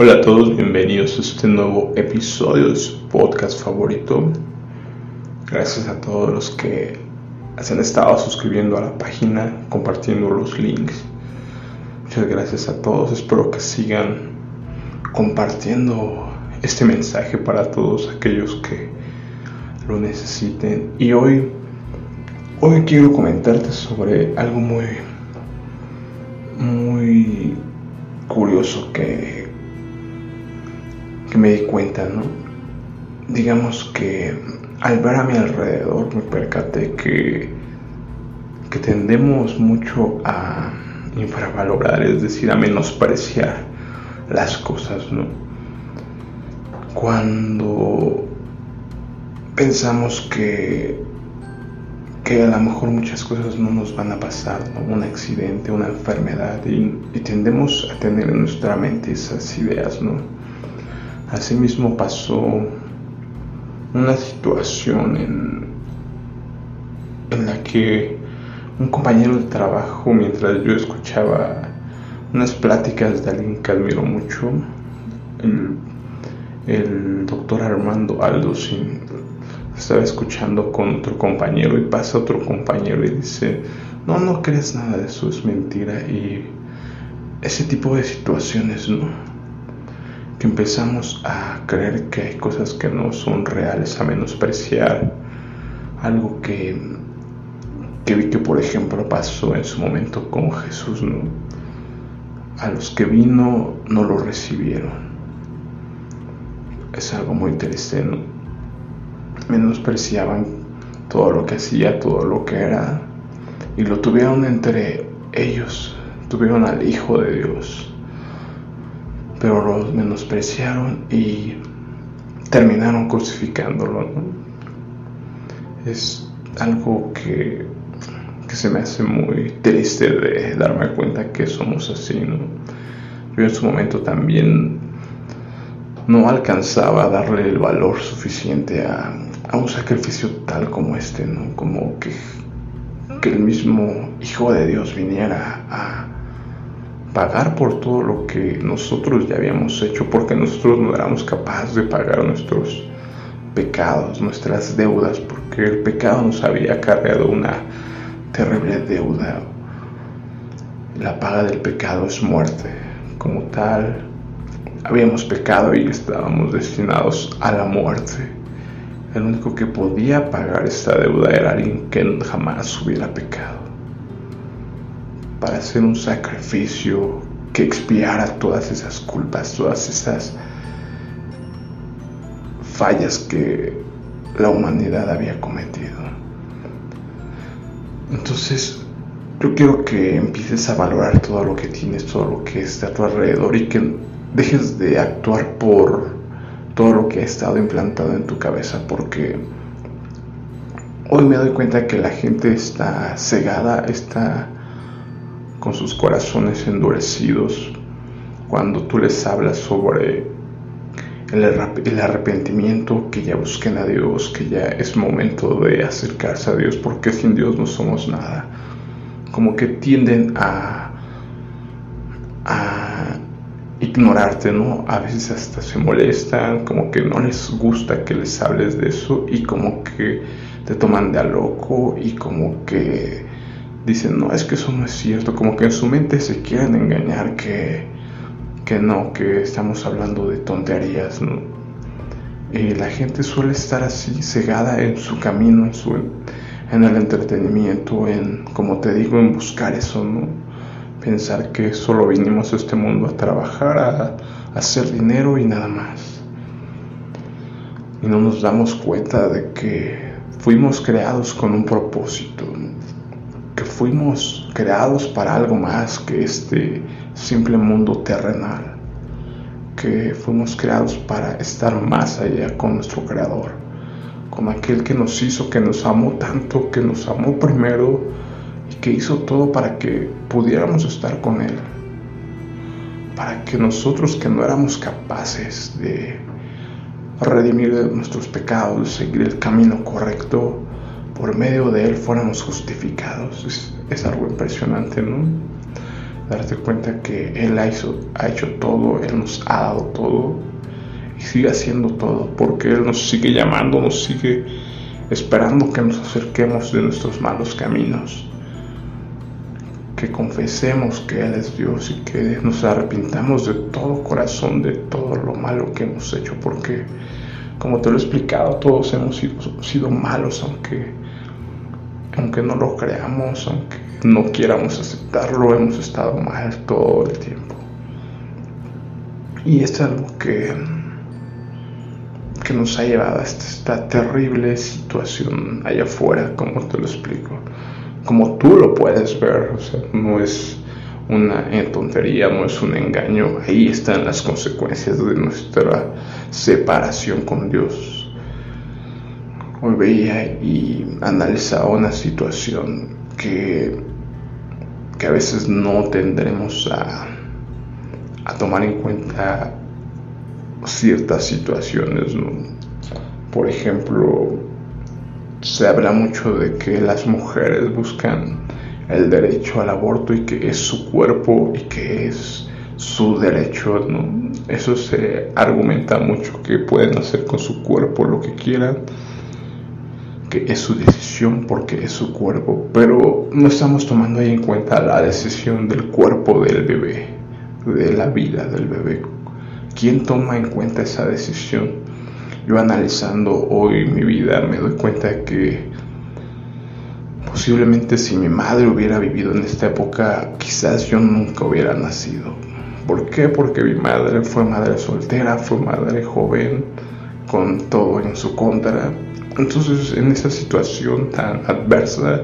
Hola a todos, bienvenidos a este nuevo episodio de su podcast favorito. Gracias a todos los que se han estado suscribiendo a la página, compartiendo los links. Muchas gracias a todos, espero que sigan compartiendo este mensaje para todos aquellos que lo necesiten. Y hoy, hoy quiero comentarte sobre algo muy, muy curioso que que me di cuenta, ¿no? Digamos que al ver a mi alrededor me percaté que, que tendemos mucho a infravalorar, es decir, a menospreciar las cosas, ¿no? Cuando pensamos que, que a lo mejor muchas cosas no nos van a pasar, ¿no? un accidente, una enfermedad, y, y tendemos a tener en nuestra mente esas ideas, ¿no? Asimismo pasó una situación en, en la que un compañero de trabajo, mientras yo escuchaba unas pláticas de alguien que admiro mucho, el, doctor Armando Aldo, estaba escuchando con otro compañero y pasa otro compañero y dice, no, no crees nada de eso, es mentira. Y ese tipo de situaciones, ¿no? Que empezamos a creer que hay cosas que no son reales, a menospreciar algo que, que vi que por ejemplo pasó en su momento con Jesús, ¿no? A los que vino no lo recibieron. Es algo muy triste, ¿no? Menospreciaban todo lo que hacía, todo lo que era, y lo tuvieron entre ellos, tuvieron al Hijo de Dios pero los menospreciaron y terminaron crucificándolo. Es algo que, que, se me hace muy triste de darme cuenta que somos así. ¿no? Yo en su momento también no alcanzaba a darle el valor suficiente a, a un sacrificio tal como este, ¿no? como que, que el mismo Hijo de Dios viniera a pagar por todo lo que nosotros ya habíamos hecho, porque nosotros no éramos capaces de pagar nuestros pecados, nuestras deudas, porque el pecado nos había cargado una terrible deuda. La paga del pecado es muerte. Como tal, habíamos pecado y estábamos destinados a la muerte. El único que podía pagar esta deuda era alguien que jamás hubiera pecado para hacer un sacrificio que expiara todas esas culpas, todas esas fallas que la humanidad había cometido. Entonces, yo quiero que empieces a valorar todo lo que tienes, todo lo que está a tu alrededor y que dejes de actuar por todo lo que ha estado implantado en tu cabeza, porque hoy me doy cuenta que la gente está cegada, está con sus corazones endurecidos cuando tú les hablas sobre el, arrepentimiento, que ya busquen a Dios, que ya es momento de acercarse a Dios, porque sin Dios no somos nada. Como que tienden a, a ignorarte, ¿no? A veces hasta se molestan, como que no les gusta que les hables de eso y como que te toman de a loco y como que dicen, no, es que eso no es cierto, como que en su mente se quieren engañar que, que no, que estamos hablando de tonterías, ¿no? Y la gente suele estar así, cegada en su camino, en, su, en el entretenimiento, en, como te digo, en buscar eso, ¿no? Pensar que solo vinimos a este mundo a trabajar, a, a hacer dinero y nada más. Y no nos damos cuenta de que fuimos creados con un propósito, fuimos creados para algo más que este simple mundo terrenal, que fuimos creados para estar más allá con nuestro Creador, con aquel que nos hizo, que nos amó tanto, que nos amó primero y que hizo todo para que pudiéramos estar con Él, para que nosotros que no éramos capaces de redimir nuestros pecados, seguir el camino correcto, por medio de Él fuéramos justificados. Es, algo impresionante, ¿no? darte cuenta que Él ha hecho, ha hecho todo, Él nos ha dado todo y sigue haciendo todo, porque Él nos sigue llamando, nos sigue esperando que nos acerquemos de nuestros malos caminos, que confesemos que Él es Dios y que nos arrepintamos de todo corazón de todo lo malo que hemos hecho, porque como te lo he explicado, todos hemos sido, sido malos, aunque, aunque no lo creamos, aunque no quieramos aceptarlo, hemos estado mal todo el tiempo. Y es algo que, que nos ha llevado a esta, terrible situación allá afuera, como te lo explico. Como tú lo puedes ver, o sea, no es una tontería, no es un engaño, ahí están las consecuencias de nuestra separación con Dios. Hoy veía y analizaba una situación que, que a veces no tendremos a, a tomar en cuenta ciertas situaciones. Por ejemplo, se habla mucho de que las mujeres buscan el derecho al aborto y que es su cuerpo y que es su derecho, ¿no? Eso se argumenta mucho, que pueden hacer con su cuerpo lo que quieran, que es su decisión porque es su cuerpo, pero no estamos tomando ahí en cuenta la decisión del cuerpo del bebé, de la vida del bebé. ¿Quién toma en cuenta esa decisión? Yo analizando hoy mi vida me doy cuenta que Posiblemente si mi madre hubiera vivido en esta época, quizás yo nunca hubiera nacido. ¿Por qué? Porque mi madre fue madre soltera, fue madre joven, con todo en su contra. Entonces, en esa situación tan adversa,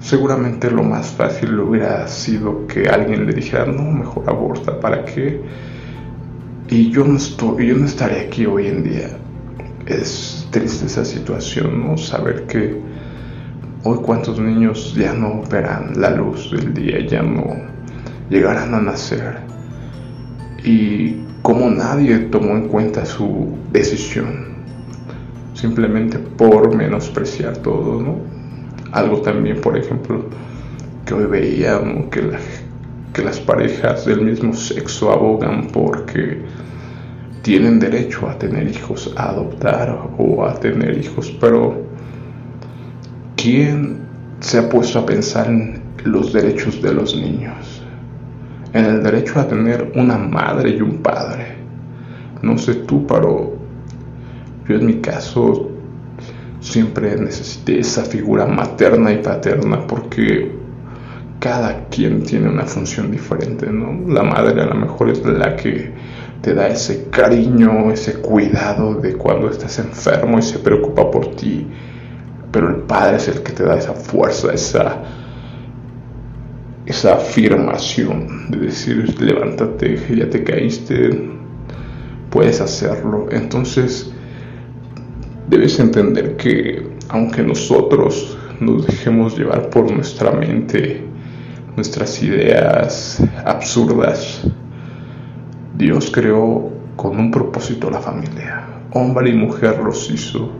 seguramente lo más fácil hubiera sido que alguien le dijera, no, mejor aborta, ¿para qué? Y yo no, estoy, yo no estaré aquí hoy en día. Es triste esa situación, ¿no? Saber que Hoy cuántos niños ya no verán la luz del día, ya no llegarán a nacer. Y como nadie tomó en cuenta su decisión, simplemente por menospreciar todo, ¿no? Algo también, por ejemplo, que hoy veía que, que las parejas del mismo sexo abogan porque tienen derecho a tener hijos, a adoptar o a tener hijos, pero ¿Quién se ha puesto a pensar en los derechos de los niños? En el derecho a tener una madre y un padre. No sé tú, pero yo en mi caso siempre necesité esa figura materna y paterna porque cada quien tiene una función diferente, ¿no? La madre a lo mejor es la que te da ese cariño, ese cuidado de cuando estás enfermo y se preocupa por ti pero el Padre es el que te da esa fuerza, esa, esa afirmación de decir, levántate, ya te caíste, puedes hacerlo. Entonces, debes entender que aunque nosotros nos dejemos llevar por nuestra mente, nuestras ideas absurdas, Dios creó con un propósito la familia. Hombre y mujer los hizo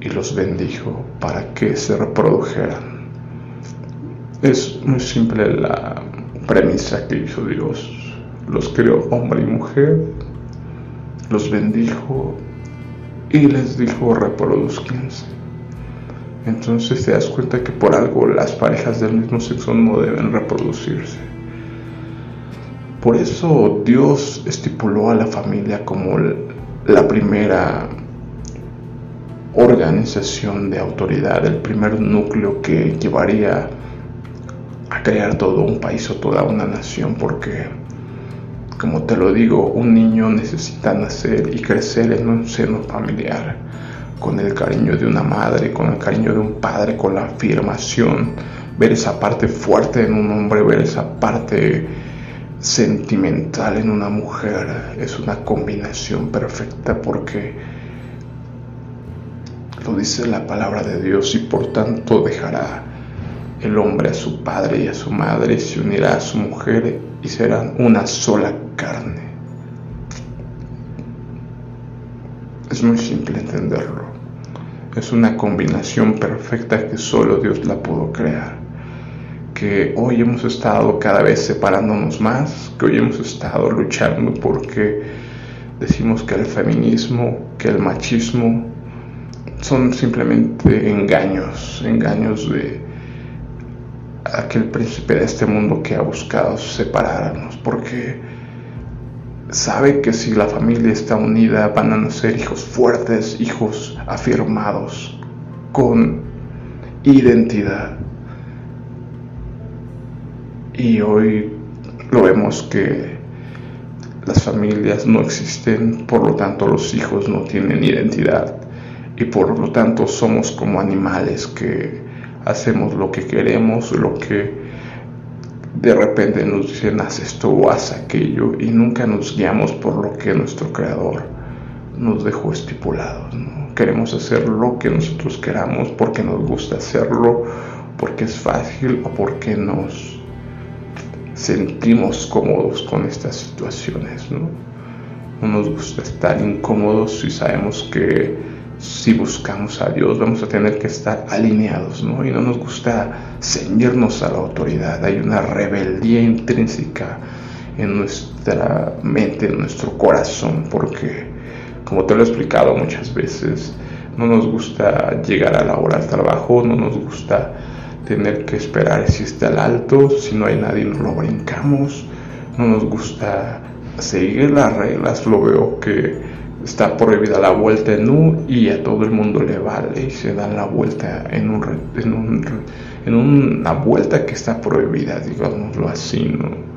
y los bendijo para que se reprodujeran. Es muy simple la premisa que hizo Dios. Los creó hombre y mujer, los bendijo y les dijo reproduzcanse. Entonces te das cuenta que por algo las parejas del mismo sexo no deben reproducirse. Por eso Dios estipuló a la familia como la primera organización de autoridad, el primer núcleo que llevaría crear todo un país o toda una nación, porque, como te lo digo, un niño necesita nacer y crecer en un seno familiar, con el cariño de una madre, con el cariño de un padre, con la afirmación, ver esa parte fuerte en un hombre, ver esa parte sentimental en una mujer, es una combinación perfecta porque lo dice la palabra de Dios y por tanto dejará el hombre a su padre y a su madre se unirá a su mujer y serán una sola carne. Es muy simple entenderlo. Es una combinación perfecta que solo Dios la pudo crear. que hoy hemos estado cada vez separándonos más, que hoy hemos estado luchando porque decimos que el feminismo, que el machismo son simplemente engaños, engaños de aquel príncipe de este mundo que ha buscado separarnos, porque sabe que si la familia está unida van a nacer hijos fuertes, hijos afirmados, con identidad. Y hoy lo vemos que las familias no existen, por lo tanto los hijos no tienen identidad y por lo tanto somos como animales que hacemos lo que queremos, lo que de repente nos dicen haz esto o haz aquello y nunca nos guiamos por lo que nuestro creador nos dejó estipulado. Queremos hacer lo que nosotros queramos porque nos gusta hacerlo, porque es fácil o porque nos sentimos cómodos con estas situaciones. ¿no? no nos gusta estar incómodos si sabemos que si buscamos a Dios vamos a tener que estar alineados, ¿no? Y no nos gusta ceñirnos a la autoridad. Hay una rebeldía intrínseca en nuestra mente, en nuestro corazón, porque, como te lo he explicado muchas veces, no nos gusta llegar a la hora del trabajo, no nos gusta tener que esperar si está al alto, si no hay nadie nos lo brincamos, no nos gusta seguir las reglas, lo veo que está prohibida la vuelta en U y a todo el mundo le vale y se da la vuelta en, un, en, un, en una vuelta que está prohibida, digámoslo así, ¿no?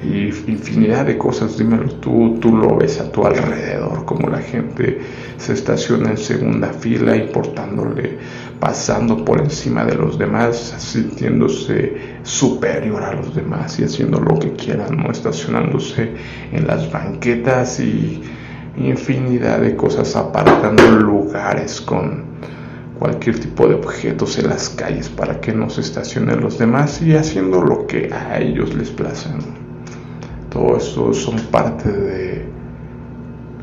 Y infinidad de cosas, dímelo tú, tú lo ves a tu alrededor, como la gente se estaciona en segunda fila, importándole, pasando por encima de los demás, sintiéndose superior a los demás y haciendo lo que quieran, ¿no? Estacionándose en las banquetas y infinidad de cosas apartando lugares con cualquier tipo de objetos en las calles para que no se estacionen los demás y haciendo lo que a ellos les place. Todo eso son parte de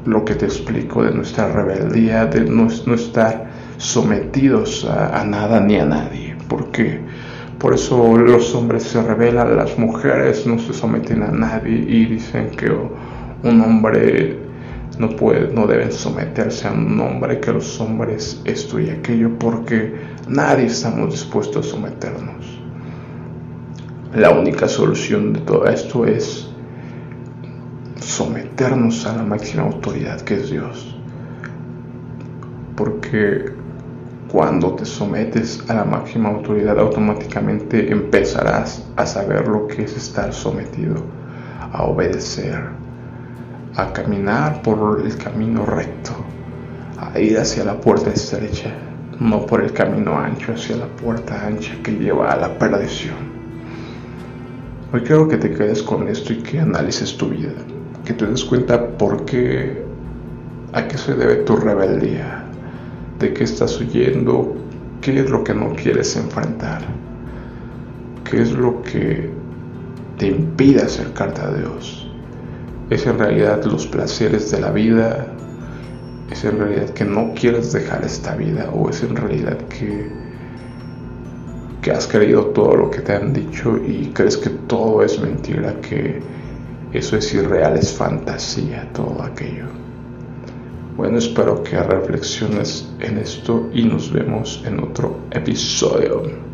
lo que te explico de nuestra rebeldía, de no, estar sometidos a, a, nada ni a nadie, porque por eso los hombres se rebelan, las mujeres no se someten a nadie y dicen que un hombre no, puede, no deben someterse a un hombre, que los hombres esto y aquello, porque nadie estamos dispuestos a someternos. La única solución de todo esto es someternos a la máxima autoridad que es Dios. Porque cuando te sometes a la máxima autoridad automáticamente empezarás a saber lo que es estar sometido, a obedecer, a caminar por el camino recto, a ir hacia la puerta estrecha, no por el camino ancho, hacia la puerta ancha que lleva a la perdición. Hoy quiero que te quedes con esto y que analices tu vida, que te des cuenta por qué, a qué se debe tu rebeldía, de qué estás huyendo, qué es lo que no quieres enfrentar, qué es lo que te impide acercarte a Dios es en realidad los placeres de la vida, es en realidad que no quieres dejar esta vida o es en realidad que, que has creído todo lo que te han dicho y crees que todo es mentira, que eso es irreal, es fantasía, todo aquello. Bueno, espero que reflexiones en esto y nos vemos en otro episodio.